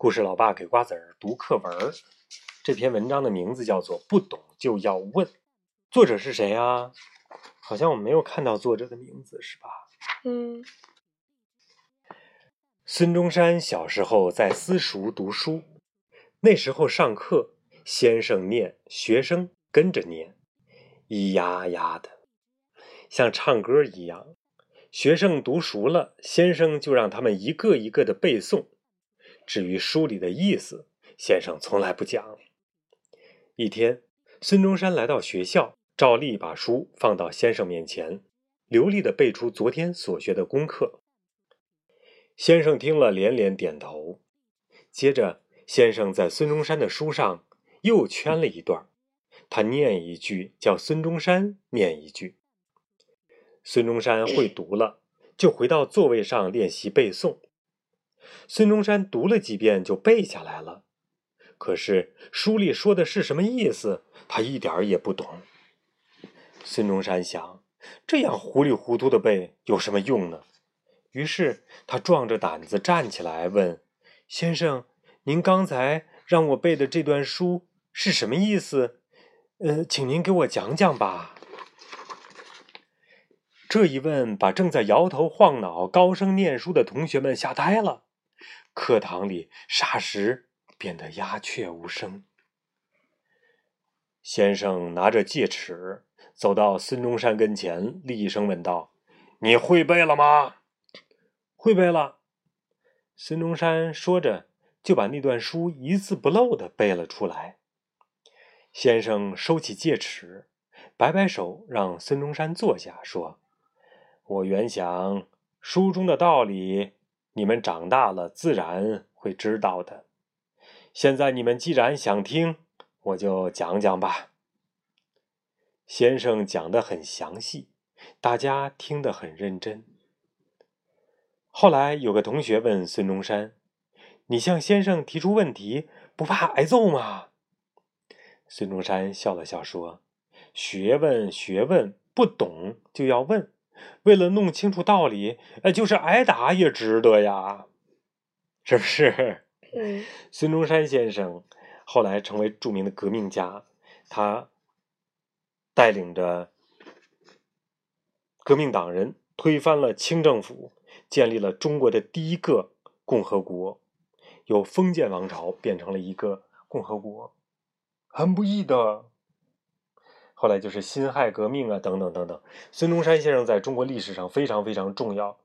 故事老爸给瓜子儿读课文儿。这篇文章的名字叫做《不懂就要问》，作者是谁啊？好像我没有看到作者的名字，是吧？嗯，孙中山小时候在私塾读书，那时候上课，先生念，学生跟着念，咿呀呀的，像唱歌一样。学生读熟了，先生就让他们一个一个的背诵。至于书里的意思，先生从来不讲。一天，孙中山来到学校，照例把书放到先生面前，流利地背出昨天所学的功课。先生听了，连连点头。接着，先生在孙中山的书上又圈了一段，他念一句，叫孙中山念一句。孙中山会读了，就回到座位上练习背诵。孙中山读了几遍就背下来了，可是书里说的是什么意思，他一点儿也不懂。孙中山想，这样糊里糊涂的背有什么用呢？于是他壮着胆子站起来问：“先生，您刚才让我背的这段书是什么意思？呃，请您给我讲讲吧。”这一问，把正在摇头晃脑、高声念书的同学们吓呆了。课堂里霎时变得鸦雀无声。先生拿着戒尺走到孙中山跟前，厉声问道：“你会背了吗？”“会背了。”孙中山说着，就把那段书一字不漏的背了出来。先生收起戒尺，摆摆手，让孙中山坐下，说：“我原想书中的道理。”你们长大了自然会知道的。现在你们既然想听，我就讲讲吧。先生讲的很详细，大家听得很认真。后来有个同学问孙中山：“你向先生提出问题，不怕挨揍吗？”孙中山笑了笑说：“学问，学问，不懂就要问。”为了弄清楚道理，呃，就是挨打也值得呀，是不是？嗯。孙中山先生后来成为著名的革命家，他带领着革命党人推翻了清政府，建立了中国的第一个共和国，由封建王朝变成了一个共和国，很不易的。后来就是辛亥革命啊，等等等等。孙中山先生在中国历史上非常非常重要。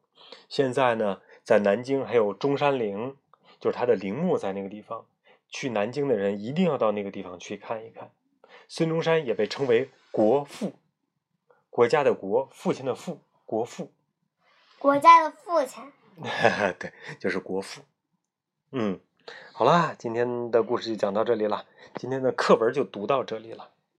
现在呢，在南京还有中山陵，就是他的陵墓在那个地方。去南京的人一定要到那个地方去看一看。孙中山也被称为国父，国家的国，父亲的父，国父。国家的父亲。对，就是国父。嗯，好啦，今天的故事就讲到这里了，今天的课文就读到这里了。